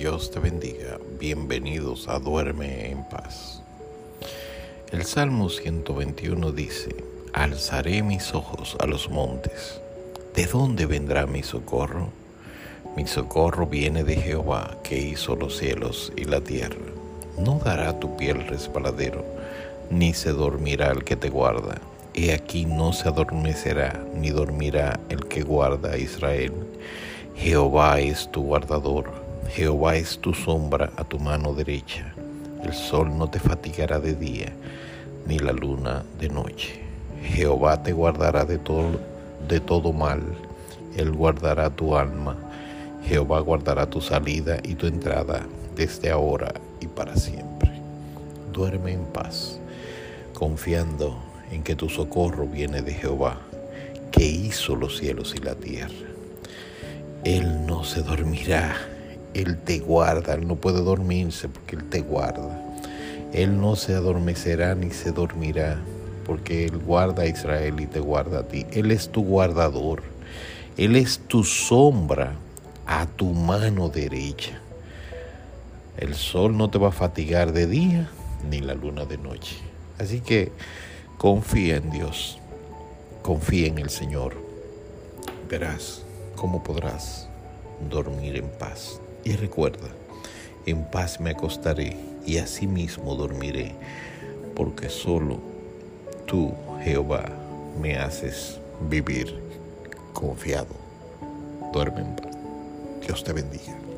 Dios te bendiga. Bienvenidos a Duerme en paz. El Salmo 121 dice, Alzaré mis ojos a los montes. ¿De dónde vendrá mi socorro? Mi socorro viene de Jehová, que hizo los cielos y la tierra. No dará tu piel resbaladero, ni se dormirá el que te guarda. He aquí no se adormecerá, ni dormirá el que guarda a Israel. Jehová es tu guardador, Jehová es tu sombra a tu mano derecha. El sol no te fatigará de día, ni la luna de noche. Jehová te guardará de todo, de todo mal, Él guardará tu alma. Jehová guardará tu salida y tu entrada desde ahora y para siempre. Duerme en paz, confiando en que tu socorro viene de Jehová, que hizo los cielos y la tierra. Él no se dormirá, Él te guarda, Él no puede dormirse porque Él te guarda. Él no se adormecerá ni se dormirá, porque Él guarda a Israel y te guarda a ti. Él es tu guardador, Él es tu sombra a tu mano derecha. El sol no te va a fatigar de día ni la luna de noche. Así que confía en Dios, confía en el Señor. Verás cómo podrás dormir en paz. Y recuerda, en paz me acostaré y asimismo dormiré, porque solo tú, Jehová, me haces vivir confiado. Duerme en paz. Dios te bendiga.